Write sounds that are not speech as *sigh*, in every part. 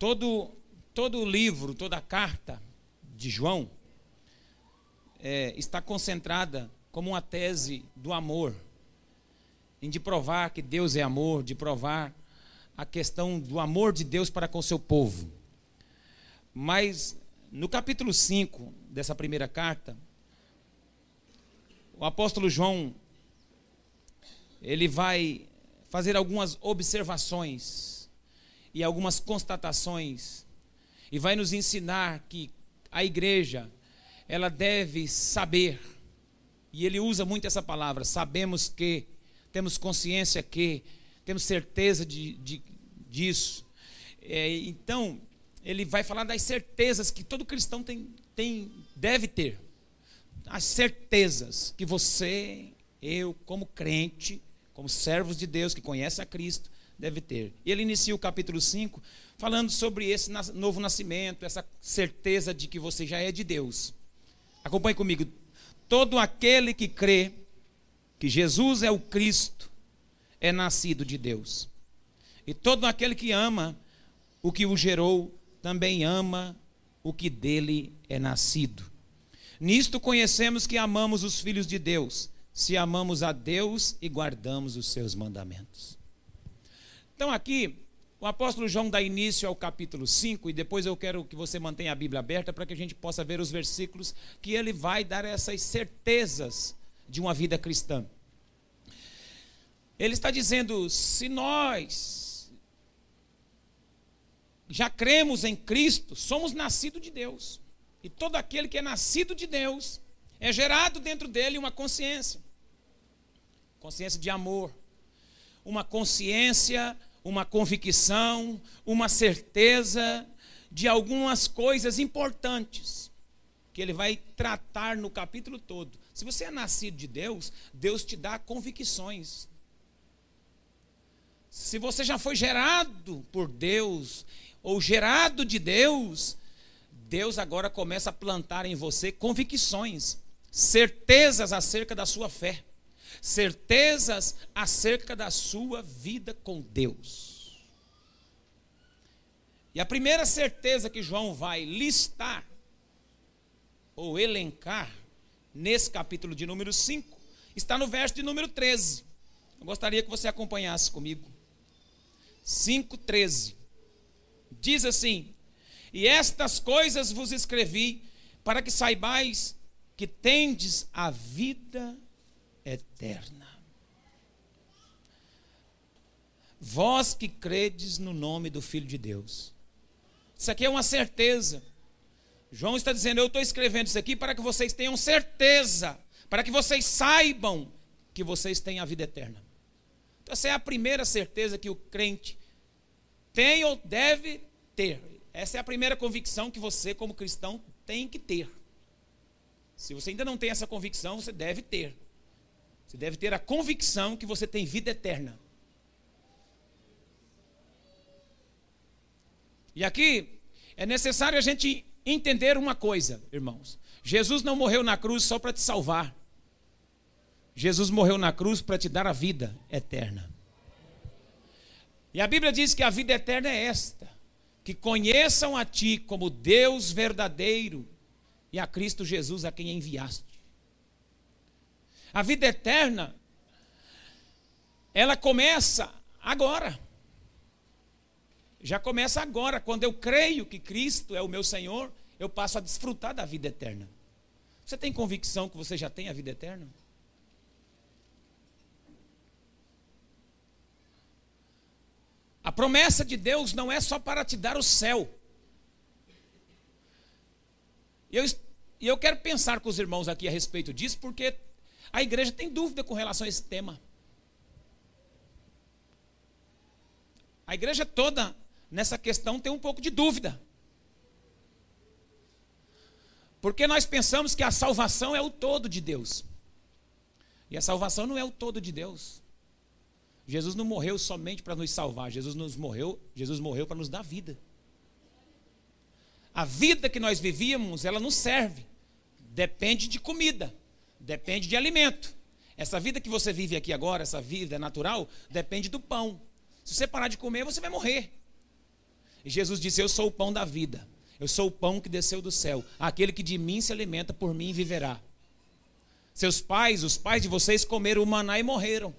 todo, todo o livro, toda a carta de João é, está concentrada como uma tese do amor, em de provar que Deus é amor, de provar a questão do amor de Deus para com o seu povo. Mas no capítulo 5 dessa primeira carta, o apóstolo João ele vai fazer algumas observações e algumas constatações. E vai nos ensinar que a igreja ela deve saber. E ele usa muito essa palavra sabemos que temos consciência que temos certeza de, de disso. É, então ele vai falar das certezas que todo cristão tem, tem deve ter. As certezas que você eu como crente como servos de Deus que conhece a Cristo, deve ter. E ele inicia o capítulo 5 falando sobre esse novo nascimento, essa certeza de que você já é de Deus. Acompanhe comigo. Todo aquele que crê que Jesus é o Cristo é nascido de Deus. E todo aquele que ama o que o gerou também ama o que dele é nascido. Nisto conhecemos que amamos os filhos de Deus se amamos a Deus e guardamos os seus mandamentos. Então, aqui, o apóstolo João dá início ao capítulo 5, e depois eu quero que você mantenha a Bíblia aberta para que a gente possa ver os versículos que ele vai dar essas certezas de uma vida cristã. Ele está dizendo: se nós já cremos em Cristo, somos nascidos de Deus. E todo aquele que é nascido de Deus é gerado dentro dele uma consciência. Consciência de amor. Uma consciência, uma convicção, uma certeza de algumas coisas importantes que ele vai tratar no capítulo todo. Se você é nascido de Deus, Deus te dá convicções. Se você já foi gerado por Deus ou gerado de Deus, Deus agora começa a plantar em você convicções certezas acerca da sua fé, certezas acerca da sua vida com Deus. E a primeira certeza que João vai listar ou elencar nesse capítulo de número 5 está no verso de número 13. Eu gostaria que você acompanhasse comigo. 5:13. Diz assim: "E estas coisas vos escrevi para que saibais que tendes a vida eterna. Vós que credes no nome do Filho de Deus. Isso aqui é uma certeza. João está dizendo: Eu estou escrevendo isso aqui para que vocês tenham certeza, para que vocês saibam que vocês têm a vida eterna. Então, essa é a primeira certeza que o crente tem ou deve ter. Essa é a primeira convicção que você, como cristão, tem que ter. Se você ainda não tem essa convicção, você deve ter. Você deve ter a convicção que você tem vida eterna. E aqui é necessário a gente entender uma coisa, irmãos. Jesus não morreu na cruz só para te salvar. Jesus morreu na cruz para te dar a vida eterna. E a Bíblia diz que a vida eterna é esta: que conheçam a Ti como Deus verdadeiro e a Cristo Jesus a quem enviaste. A vida eterna, ela começa agora. Já começa agora, quando eu creio que Cristo é o meu Senhor, eu passo a desfrutar da vida eterna. Você tem convicção que você já tem a vida eterna? A promessa de Deus não é só para te dar o céu. E eu, eu quero pensar com os irmãos aqui a respeito disso, porque a igreja tem dúvida com relação a esse tema. A igreja toda nessa questão tem um pouco de dúvida. Porque nós pensamos que a salvação é o todo de Deus. E a salvação não é o todo de Deus. Jesus não morreu somente para nos salvar, Jesus nos morreu, Jesus morreu para nos dar vida. A vida que nós vivíamos, ela não serve. Depende de comida, depende de alimento. Essa vida que você vive aqui agora, essa vida natural, depende do pão. Se você parar de comer, você vai morrer. E Jesus disse: Eu sou o pão da vida. Eu sou o pão que desceu do céu. Aquele que de mim se alimenta, por mim viverá. Seus pais, os pais de vocês, comeram o maná e morreram.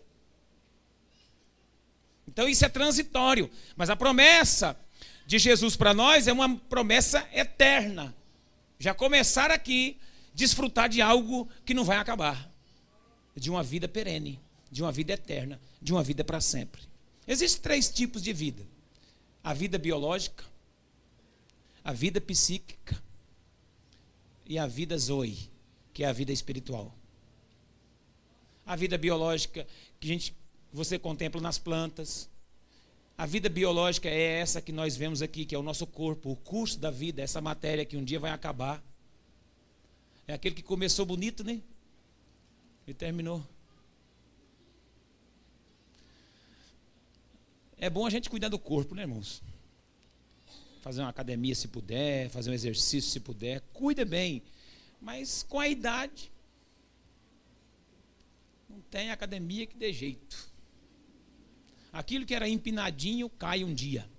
Então isso é transitório. Mas a promessa de Jesus para nós é uma promessa eterna. Já começar aqui, desfrutar de algo que não vai acabar. De uma vida perene, de uma vida eterna, de uma vida para sempre. Existem três tipos de vida: a vida biológica, a vida psíquica e a vida zoe, que é a vida espiritual. A vida biológica que a gente, você contempla nas plantas. A vida biológica é essa que nós vemos aqui, que é o nosso corpo, o curso da vida, essa matéria que um dia vai acabar. É aquele que começou bonito, né? E terminou. É bom a gente cuidar do corpo, né, irmãos? fazer uma academia se puder, fazer um exercício se puder, cuida bem. Mas com a idade, não tem academia que dê jeito. Aquilo que era empinadinho cai um dia.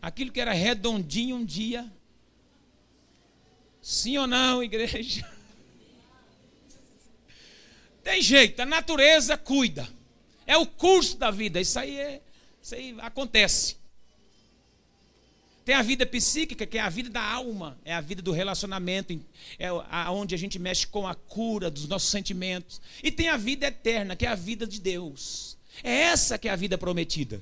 Aquilo que era redondinho um dia. Sim ou não, igreja? Tem jeito, a natureza cuida. É o curso da vida. Isso aí, é, isso aí acontece. Tem a vida psíquica, que é a vida da alma, é a vida do relacionamento, é onde a gente mexe com a cura dos nossos sentimentos. E tem a vida eterna, que é a vida de Deus. É essa que é a vida prometida.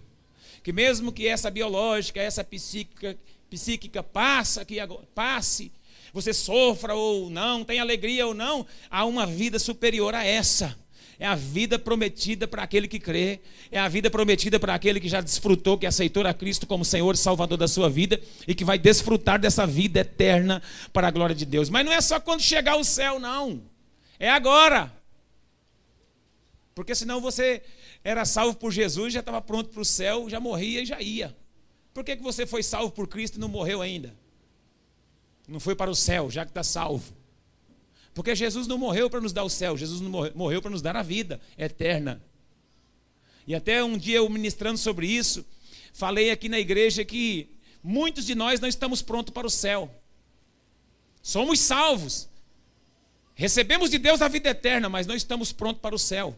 Que mesmo que essa biológica, essa psíquica, psíquica passa, que passe, você sofra ou não, tenha alegria ou não, há uma vida superior a essa. É a vida prometida para aquele que crê. É a vida prometida para aquele que já desfrutou, que aceitou a Cristo como Senhor e Salvador da sua vida e que vai desfrutar dessa vida eterna para a glória de Deus. Mas não é só quando chegar ao céu, não. É agora. Porque senão você era salvo por Jesus, já estava pronto para o céu, já morria e já ia. Por que, que você foi salvo por Cristo e não morreu ainda? Não foi para o céu, já que está salvo. Porque Jesus não morreu para nos dar o céu, Jesus não morreu para nos dar a vida eterna. E até um dia eu ministrando sobre isso, falei aqui na igreja que muitos de nós não estamos prontos para o céu. Somos salvos. Recebemos de Deus a vida eterna, mas não estamos prontos para o céu.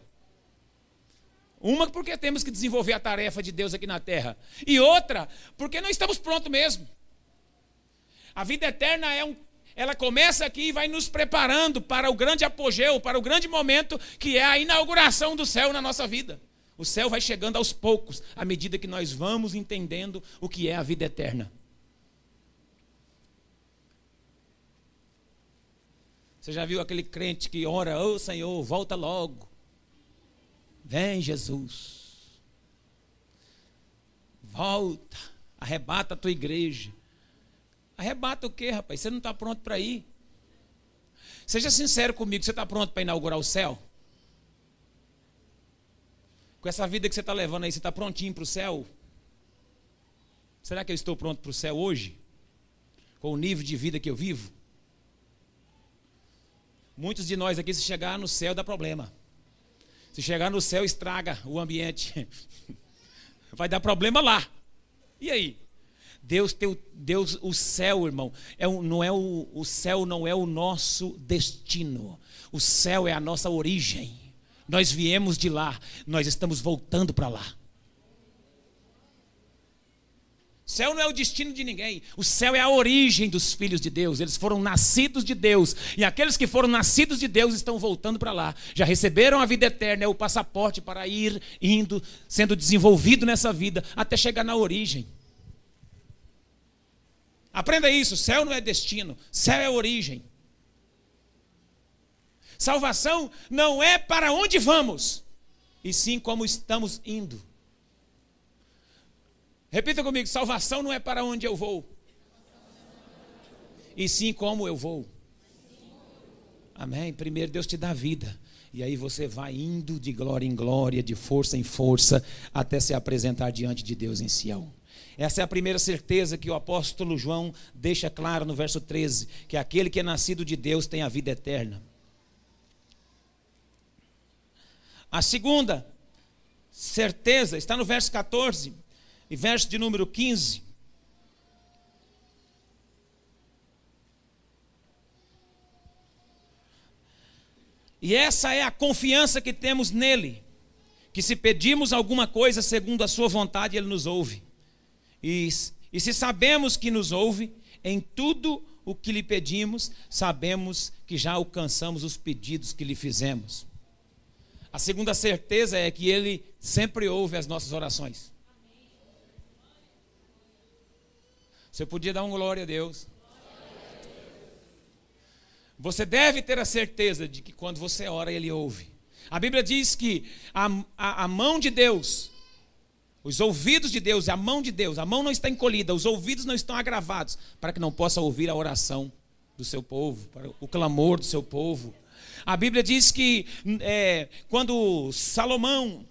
Uma porque temos que desenvolver a tarefa de Deus aqui na terra. E outra, porque não estamos prontos mesmo. A vida eterna é um ela começa aqui e vai nos preparando para o grande apogeu, para o grande momento que é a inauguração do céu na nossa vida. O céu vai chegando aos poucos, à medida que nós vamos entendendo o que é a vida eterna. Você já viu aquele crente que ora, ô oh, Senhor, volta logo. Vem, Jesus. Volta, arrebata a tua igreja. Arrebata o quê, rapaz? Você não está pronto para ir. Seja sincero comigo, você está pronto para inaugurar o céu? Com essa vida que você está levando aí, você está prontinho para o céu? Será que eu estou pronto para o céu hoje? Com o nível de vida que eu vivo? Muitos de nós aqui, se chegar no céu, dá problema. Se chegar no céu, estraga o ambiente. *laughs* Vai dar problema lá. E aí? Deus, teu, Deus, o céu, irmão, é não é o, o céu não é o nosso destino. O céu é a nossa origem. Nós viemos de lá, nós estamos voltando para lá. O céu não é o destino de ninguém. O céu é a origem dos filhos de Deus. Eles foram nascidos de Deus. E aqueles que foram nascidos de Deus estão voltando para lá. Já receberam a vida eterna, é o passaporte para ir, indo, sendo desenvolvido nessa vida, até chegar na origem. Aprenda isso: céu não é destino, céu é origem. Salvação não é para onde vamos, e sim como estamos indo. Repita comigo: salvação não é para onde eu vou, e sim como eu vou. Amém? Primeiro Deus te dá vida. E aí você vai indo de glória em glória, de força em força, até se apresentar diante de Deus em Sião. Essa é a primeira certeza que o apóstolo João deixa claro no verso 13: que aquele que é nascido de Deus tem a vida eterna. A segunda certeza está no verso 14 e verso de número 15. E essa é a confiança que temos nele, que se pedimos alguma coisa segundo a sua vontade, ele nos ouve. E, e se sabemos que nos ouve, em tudo o que lhe pedimos, sabemos que já alcançamos os pedidos que lhe fizemos. A segunda certeza é que ele sempre ouve as nossas orações. Você podia dar um glória a Deus. Você deve ter a certeza de que quando você ora, Ele ouve. A Bíblia diz que a, a, a, mão de Deus, os ouvidos de Deus, a mão de Deus, a mão não está encolhida, os ouvidos não estão agravados, para que não possa ouvir a oração do seu povo, para o clamor do seu povo. A Bíblia diz que é, quando Salomão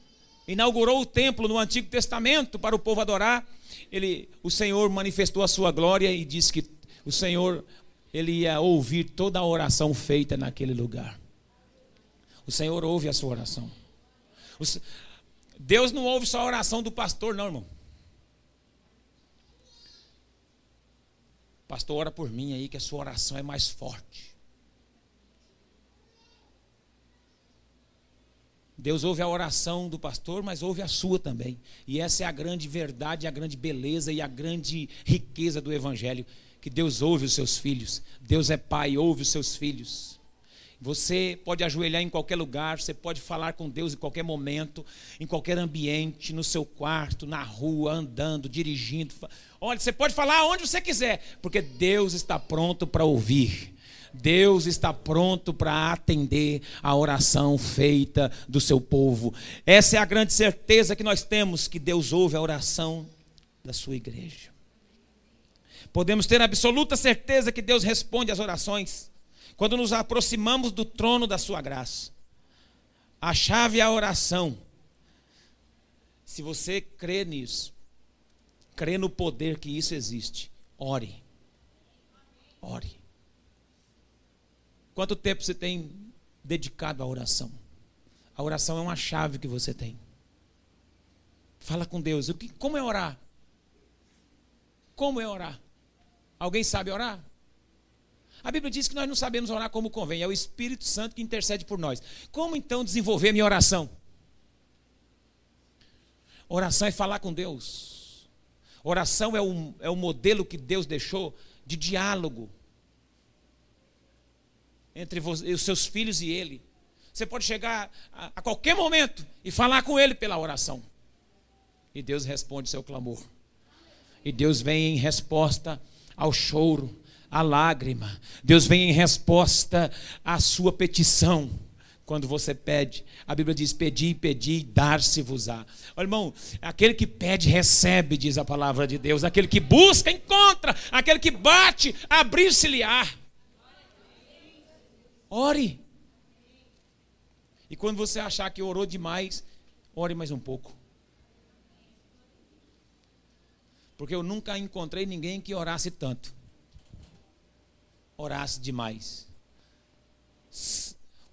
inaugurou o templo no Antigo Testamento para o povo adorar, ele, o Senhor manifestou a sua glória e disse que o Senhor ele ia ouvir toda a oração feita naquele lugar. O Senhor ouve a sua oração. Deus não ouve só a oração do pastor, não, irmão. Pastor, ora por mim aí, que a sua oração é mais forte. Deus ouve a oração do pastor, mas ouve a sua também. E essa é a grande verdade, a grande beleza e a grande riqueza do Evangelho que Deus ouve os seus filhos. Deus é pai, ouve os seus filhos. Você pode ajoelhar em qualquer lugar, você pode falar com Deus em qualquer momento, em qualquer ambiente, no seu quarto, na rua, andando, dirigindo. Olha, você pode falar onde você quiser, porque Deus está pronto para ouvir. Deus está pronto para atender a oração feita do seu povo. Essa é a grande certeza que nós temos que Deus ouve a oração da sua igreja. Podemos ter absoluta certeza que Deus responde às orações quando nos aproximamos do trono da Sua graça. A chave é a oração. Se você crê nisso, crê no poder que isso existe, ore. Ore. Quanto tempo você tem dedicado à oração? A oração é uma chave que você tem. Fala com Deus. Como é orar? Como é orar? Alguém sabe orar? A Bíblia diz que nós não sabemos orar como convém, é o Espírito Santo que intercede por nós. Como então desenvolver minha oração? Oração é falar com Deus. Oração é o, é o modelo que Deus deixou de diálogo entre os seus filhos e Ele. Você pode chegar a, a qualquer momento e falar com Ele pela oração. E Deus responde seu clamor. E Deus vem em resposta ao choro, à lágrima. Deus vem em resposta à sua petição. Quando você pede, a Bíblia diz: Pedi, pedi, dar-se-vos-á. Olha, irmão, aquele que pede, recebe, diz a palavra de Deus. Aquele que busca, encontra. Aquele que bate, abrir-se-lhe-á. Ore. E quando você achar que orou demais, ore mais um pouco. Porque eu nunca encontrei ninguém que orasse tanto. Orasse demais.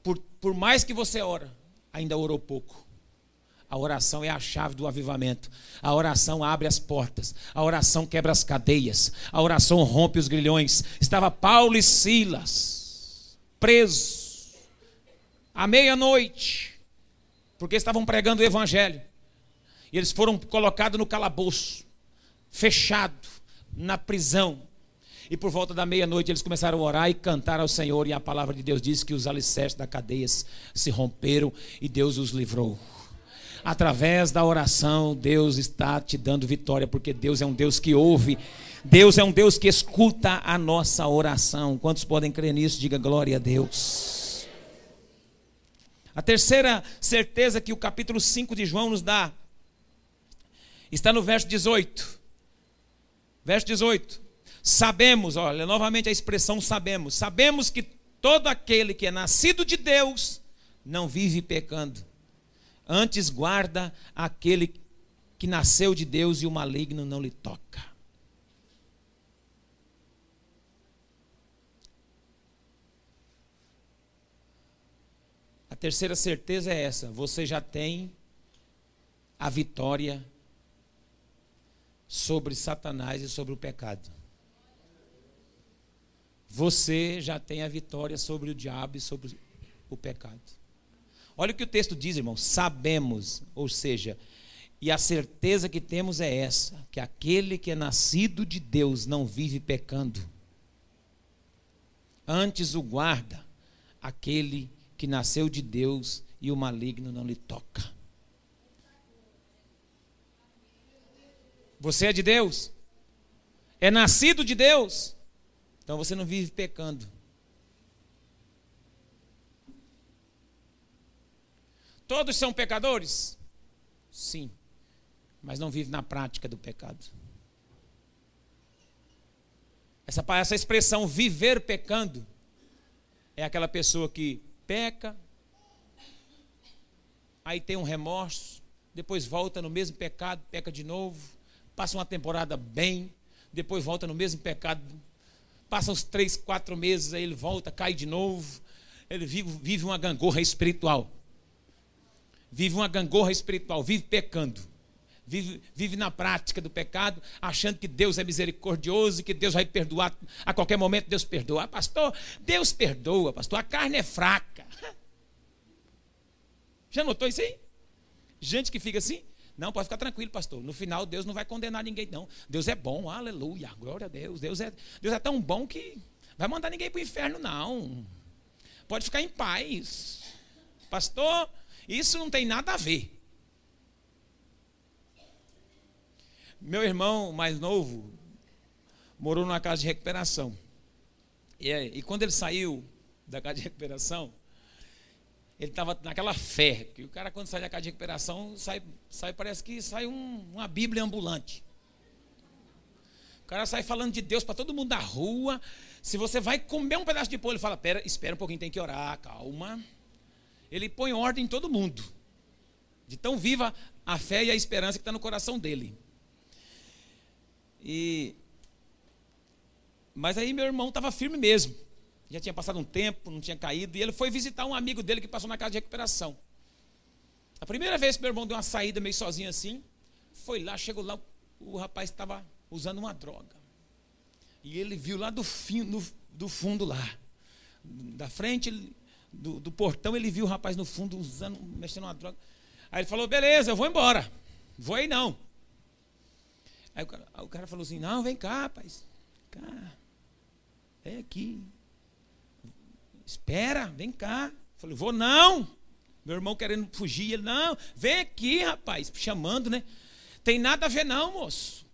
Por, por mais que você ora, ainda orou pouco. A oração é a chave do avivamento. A oração abre as portas. A oração quebra as cadeias. A oração rompe os grilhões. Estava Paulo e Silas presos à meia-noite, porque estavam pregando o evangelho. E eles foram colocados no calabouço fechado na prisão. E por volta da meia-noite eles começaram a orar e cantar ao Senhor, e a palavra de Deus diz que os alicerces da cadeia se romperam e Deus os livrou. Através da oração, Deus está te dando vitória, porque Deus é um Deus que ouve, Deus é um Deus que escuta a nossa oração. Quantos podem crer nisso? Diga glória a Deus. A terceira certeza que o capítulo 5 de João nos dá está no verso 18. Verso 18. Sabemos, olha, novamente a expressão sabemos. Sabemos que todo aquele que é nascido de Deus não vive pecando. Antes guarda aquele que nasceu de Deus e o maligno não lhe toca. A terceira certeza é essa: você já tem a vitória sobre Satanás e sobre o pecado. Você já tem a vitória sobre o diabo e sobre o pecado. Olha o que o texto diz, irmão. Sabemos, ou seja, e a certeza que temos é essa: que aquele que é nascido de Deus não vive pecando. Antes o guarda aquele que nasceu de Deus e o maligno não lhe toca. Você é de Deus? É nascido de Deus? Então você não vive pecando. Todos são pecadores? Sim mas não vive na prática do pecado. Essa, essa expressão viver pecando é aquela pessoa que peca, aí tem um remorso, depois volta no mesmo pecado, peca de novo, passa uma temporada bem, depois volta no mesmo pecado, passa uns três, quatro meses, aí ele volta, cai de novo, ele vive, vive uma gangorra espiritual. Vive uma gangorra espiritual, vive pecando vive, vive na prática do pecado, achando que Deus é misericordioso e que Deus vai perdoar a qualquer momento. Deus perdoa. Ah, pastor, Deus perdoa, pastor. A carne é fraca. *laughs* Já notou isso aí? Gente que fica assim, não, pode ficar tranquilo, pastor. No final, Deus não vai condenar ninguém, não. Deus é bom, aleluia, glória a Deus. Deus é, Deus é tão bom que vai mandar ninguém para o inferno, não. Pode ficar em paz. Pastor, isso não tem nada a ver. Meu irmão mais novo morou numa casa de recuperação. E, e quando ele saiu da casa de recuperação, ele estava naquela fé, que o cara quando sai da casa de recuperação, sai, sai parece que sai um, uma Bíblia ambulante. O cara sai falando de Deus para todo mundo da rua. Se você vai comer um pedaço de pão, ele fala: Pera, espera um pouquinho, tem que orar, calma. Ele põe ordem em todo mundo. De tão viva a fé e a esperança que está no coração dele. E mas aí meu irmão estava firme mesmo. Já tinha passado um tempo, não tinha caído, e ele foi visitar um amigo dele que passou na casa de recuperação. A primeira vez que meu irmão deu uma saída meio sozinho assim, foi lá, chegou lá, o rapaz estava usando uma droga. E ele viu lá do, fim, do, do fundo lá, da frente do, do, portão, ele viu o rapaz no fundo usando, mexendo uma droga. Aí ele falou: beleza, eu vou embora. Vou aí não. Aí o cara, o cara falou assim: Não, vem cá, rapaz. Cá. É aqui. Espera, vem cá. Eu falei: Vou não. Meu irmão querendo fugir. Ele: Não, vem aqui, rapaz. Chamando, né? Tem nada a ver, não, moço.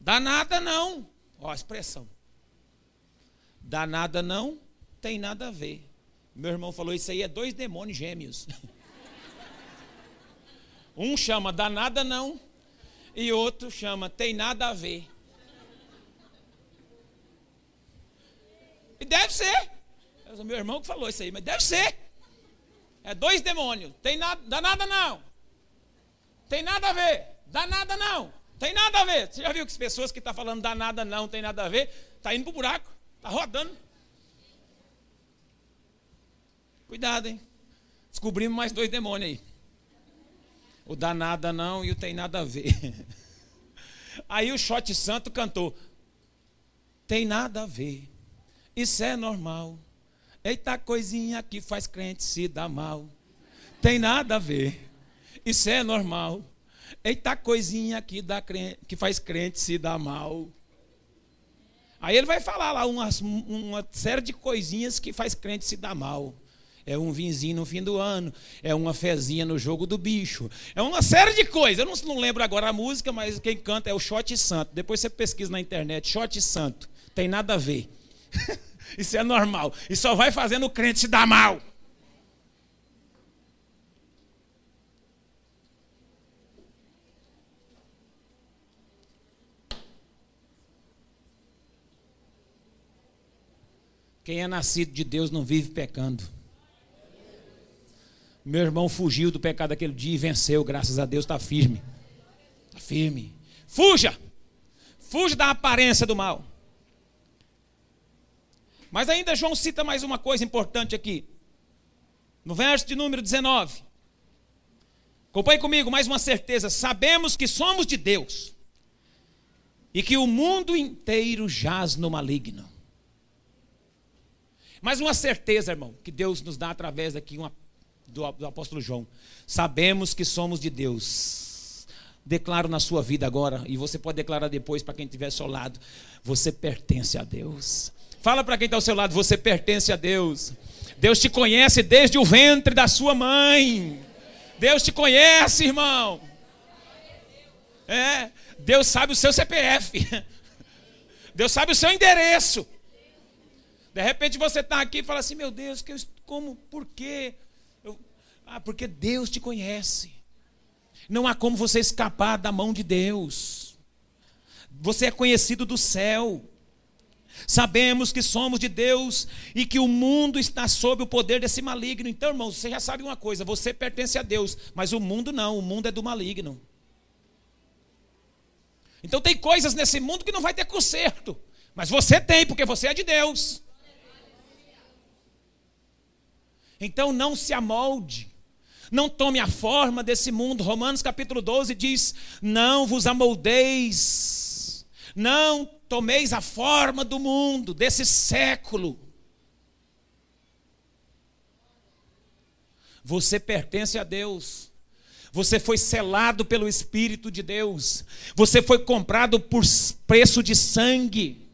Dá nada, não. Ó, a expressão. Dá nada, não. Tem nada a ver. Meu irmão falou: Isso aí é dois demônios gêmeos. *laughs* um chama dá nada, não e outro chama tem nada a ver. E deve ser. É meu irmão que falou isso aí, mas deve ser. É dois demônios. Tem nada, dá nada não. Tem nada a ver. Dá nada não. Tem nada a ver. Você já viu que as pessoas que estão tá falando dá nada não, tem nada a ver, tá indo pro buraco, tá rodando. Cuidado, hein? Descobrimos mais dois demônios aí. O dá nada não e o tem nada a ver. *laughs* Aí o Shot Santo cantou. Tem nada a ver. Isso é normal. Eita coisinha que faz crente se dar mal. Tem nada a ver. Isso é normal. Eita coisinha que, dá crente, que faz crente se dar mal. Aí ele vai falar lá umas, uma série de coisinhas que faz crente se dar mal é um vinzinho no fim do ano, é uma fezinha no jogo do bicho, é uma série de coisas. Eu não, não lembro agora a música, mas quem canta é o Shot Santo. Depois você pesquisa na internet, Shot Santo. Tem nada a ver. *laughs* Isso é normal. E só vai fazendo o crente se dar mal. Quem é nascido de Deus não vive pecando. Meu irmão fugiu do pecado aquele dia e venceu, graças a Deus, está firme. Está firme. Fuja! Fuja da aparência do mal. Mas ainda João cita mais uma coisa importante aqui. No verso de número 19. Acompanhe comigo mais uma certeza. Sabemos que somos de Deus e que o mundo inteiro jaz no maligno. Mais uma certeza, irmão, que Deus nos dá através aqui uma, do, do apóstolo João. Sabemos que somos de Deus. Declaro na sua vida agora, e você pode declarar depois para quem estiver ao seu lado: você pertence a Deus. Fala para quem está ao seu lado: você pertence a Deus. Deus te conhece desde o ventre da sua mãe. Deus te conhece, irmão. É, Deus sabe o seu CPF. *laughs* Deus sabe o seu endereço. De repente você está aqui e fala assim: Meu Deus, que eu, como, por quê? Eu, ah, porque Deus te conhece. Não há como você escapar da mão de Deus. Você é conhecido do céu. Sabemos que somos de Deus e que o mundo está sob o poder desse maligno. Então, irmãos, você já sabe uma coisa: você pertence a Deus, mas o mundo não, o mundo é do maligno. Então, tem coisas nesse mundo que não vai ter conserto, mas você tem, porque você é de Deus. Então, não se amolde. Não tome a forma desse mundo. Romanos capítulo 12 diz: Não vos amoldeis, não tomeis a forma do mundo, desse século. Você pertence a Deus. Você foi selado pelo Espírito de Deus. Você foi comprado por preço de sangue.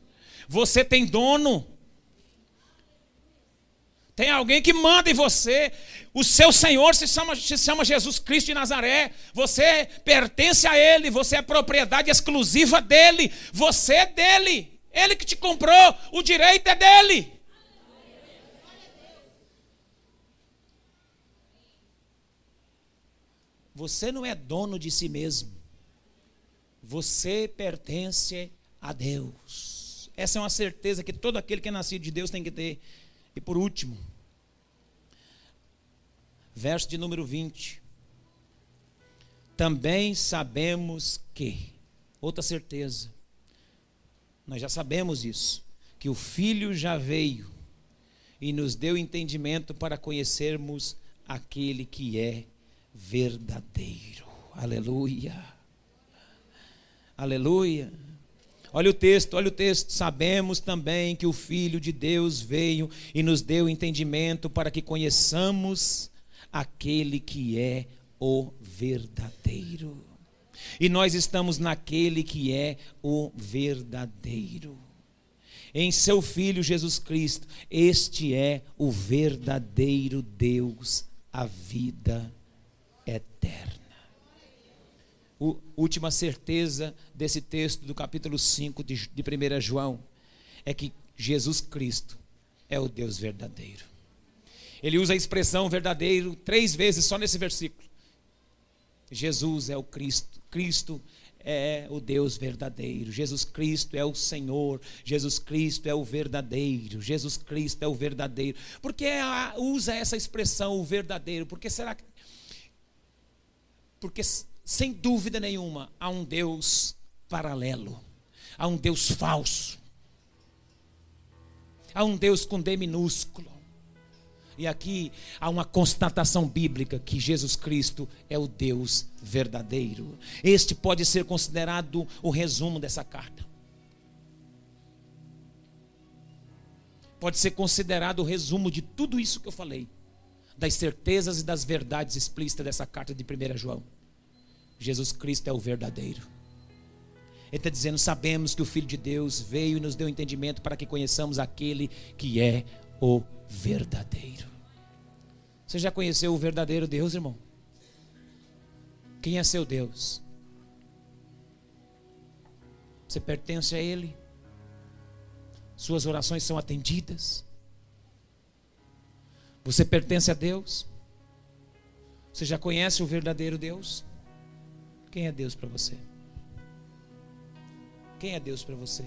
Você tem dono. Tem alguém que manda em você. O seu Senhor se chama, se chama Jesus Cristo de Nazaré. Você pertence a Ele. Você é propriedade exclusiva dele. Você é dele. Ele que te comprou. O direito é dele. Você não é dono de si mesmo. Você pertence a Deus. Essa é uma certeza que todo aquele que é nascido de Deus tem que ter. E por último, verso de número 20. Também sabemos que, outra certeza, nós já sabemos isso, que o Filho já veio e nos deu entendimento para conhecermos aquele que é verdadeiro. Aleluia. Aleluia. Olha o texto, olha o texto. Sabemos também que o Filho de Deus veio e nos deu entendimento para que conheçamos aquele que é o verdadeiro. E nós estamos naquele que é o verdadeiro. Em seu Filho Jesus Cristo, este é o verdadeiro Deus, a vida eterna. Última certeza desse texto do capítulo 5 de, de 1 João é que Jesus Cristo é o Deus verdadeiro. Ele usa a expressão verdadeiro três vezes só nesse versículo. Jesus é o Cristo, Cristo é o Deus verdadeiro. Jesus Cristo é o Senhor. Jesus Cristo é o verdadeiro. Jesus Cristo é o verdadeiro. Por que usa essa expressão, o verdadeiro? Porque será que. Porque, sem dúvida nenhuma, há um Deus paralelo. Há um Deus falso. Há um Deus com D minúsculo. E aqui há uma constatação bíblica que Jesus Cristo é o Deus verdadeiro. Este pode ser considerado o resumo dessa carta. Pode ser considerado o resumo de tudo isso que eu falei, das certezas e das verdades explícitas dessa carta de 1 João. Jesus Cristo é o verdadeiro. Ele está dizendo: sabemos que o Filho de Deus veio e nos deu entendimento para que conheçamos aquele que é o verdadeiro. Você já conheceu o verdadeiro Deus, irmão? Quem é seu Deus? Você pertence a Ele? Suas orações são atendidas? Você pertence a Deus? Você já conhece o verdadeiro Deus? Quem é Deus para você? Quem é Deus para você?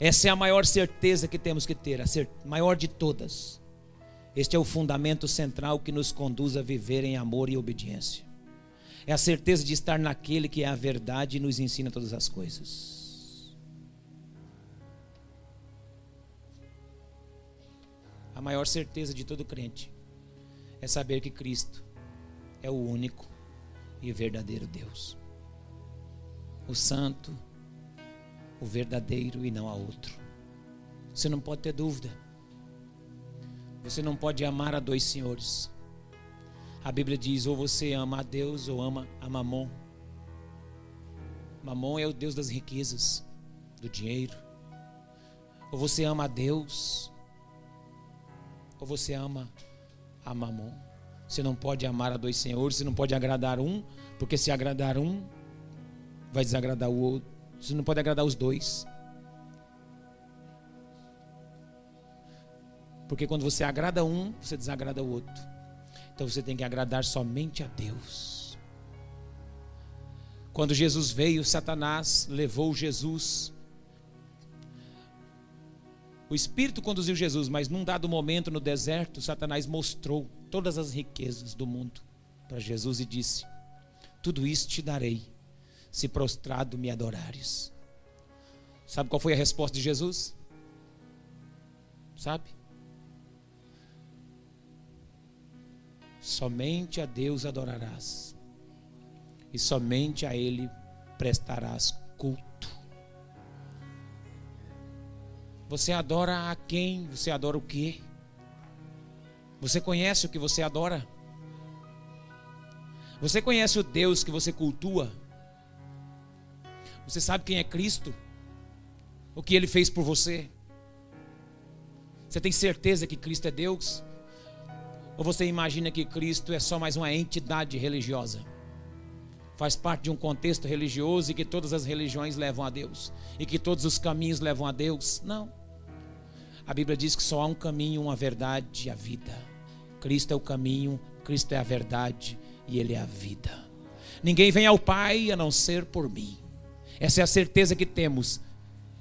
Essa é a maior certeza que temos que ter, a maior de todas. Este é o fundamento central que nos conduz a viver em amor e obediência. É a certeza de estar naquele que é a verdade e nos ensina todas as coisas. A maior certeza de todo crente é saber que Cristo é o único e verdadeiro Deus. O Santo, o verdadeiro e não há outro. Você não pode ter dúvida. Você não pode amar a dois senhores. A Bíblia diz: ou você ama a Deus ou ama a Mamon. Mamon é o Deus das riquezas, do dinheiro. Ou você ama a Deus, ou você ama a Mamon. Você não pode amar a dois senhores, você não pode agradar um, porque se agradar um, vai desagradar o outro. Você não pode agradar os dois. Porque quando você agrada um, você desagrada o outro. Então você tem que agradar somente a Deus. Quando Jesus veio, Satanás levou Jesus. O Espírito conduziu Jesus, mas num dado momento no deserto, Satanás mostrou todas as riquezas do mundo para Jesus e disse: Tudo isso te darei, se prostrado me adorares. Sabe qual foi a resposta de Jesus? Sabe? Somente a Deus adorarás, e somente a Ele prestarás culto. Você adora a quem? Você adora o quê? Você conhece o que você adora? Você conhece o Deus que você cultua? Você sabe quem é Cristo? O que ele fez por você? Você tem certeza que Cristo é Deus? Ou você imagina que Cristo é só mais uma entidade religiosa? Faz parte de um contexto religioso e que todas as religiões levam a Deus e que todos os caminhos levam a Deus? Não. A Bíblia diz que só há um caminho, uma verdade e a vida. Cristo é o caminho, Cristo é a verdade e Ele é a vida. Ninguém vem ao Pai a não ser por mim. Essa é a certeza que temos.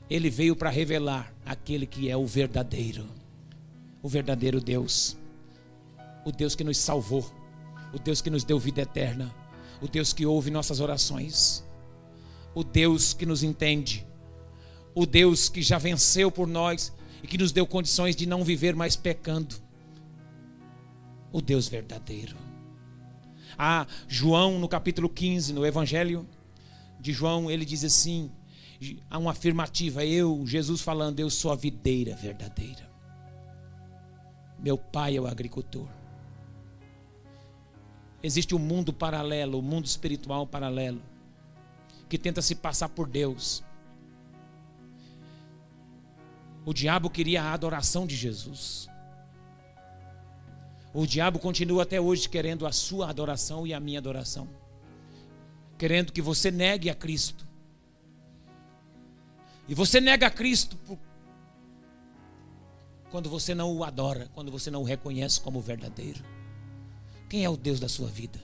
Ele veio para revelar aquele que é o verdadeiro, o verdadeiro Deus o Deus que nos salvou, o Deus que nos deu vida eterna, o Deus que ouve nossas orações, o Deus que nos entende, o Deus que já venceu por nós e que nos deu condições de não viver mais pecando. O Deus verdadeiro. Ah, João, no capítulo 15, no Evangelho de João, ele diz assim: há uma afirmativa, eu, Jesus falando, eu sou a videira verdadeira. Meu pai é o agricultor. Existe um mundo paralelo, um mundo espiritual paralelo, que tenta se passar por Deus. O diabo queria a adoração de Jesus. O diabo continua até hoje querendo a sua adoração e a minha adoração. Querendo que você negue a Cristo. E você nega a Cristo quando você não o adora, quando você não o reconhece como verdadeiro. Quem é o Deus da sua vida?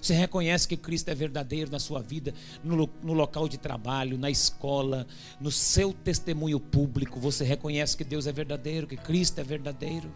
Você reconhece que Cristo é verdadeiro na sua vida, no, no, local de trabalho, na escola, no seu testemunho público. Você reconhece que Deus é verdadeiro, que Cristo é verdadeiro.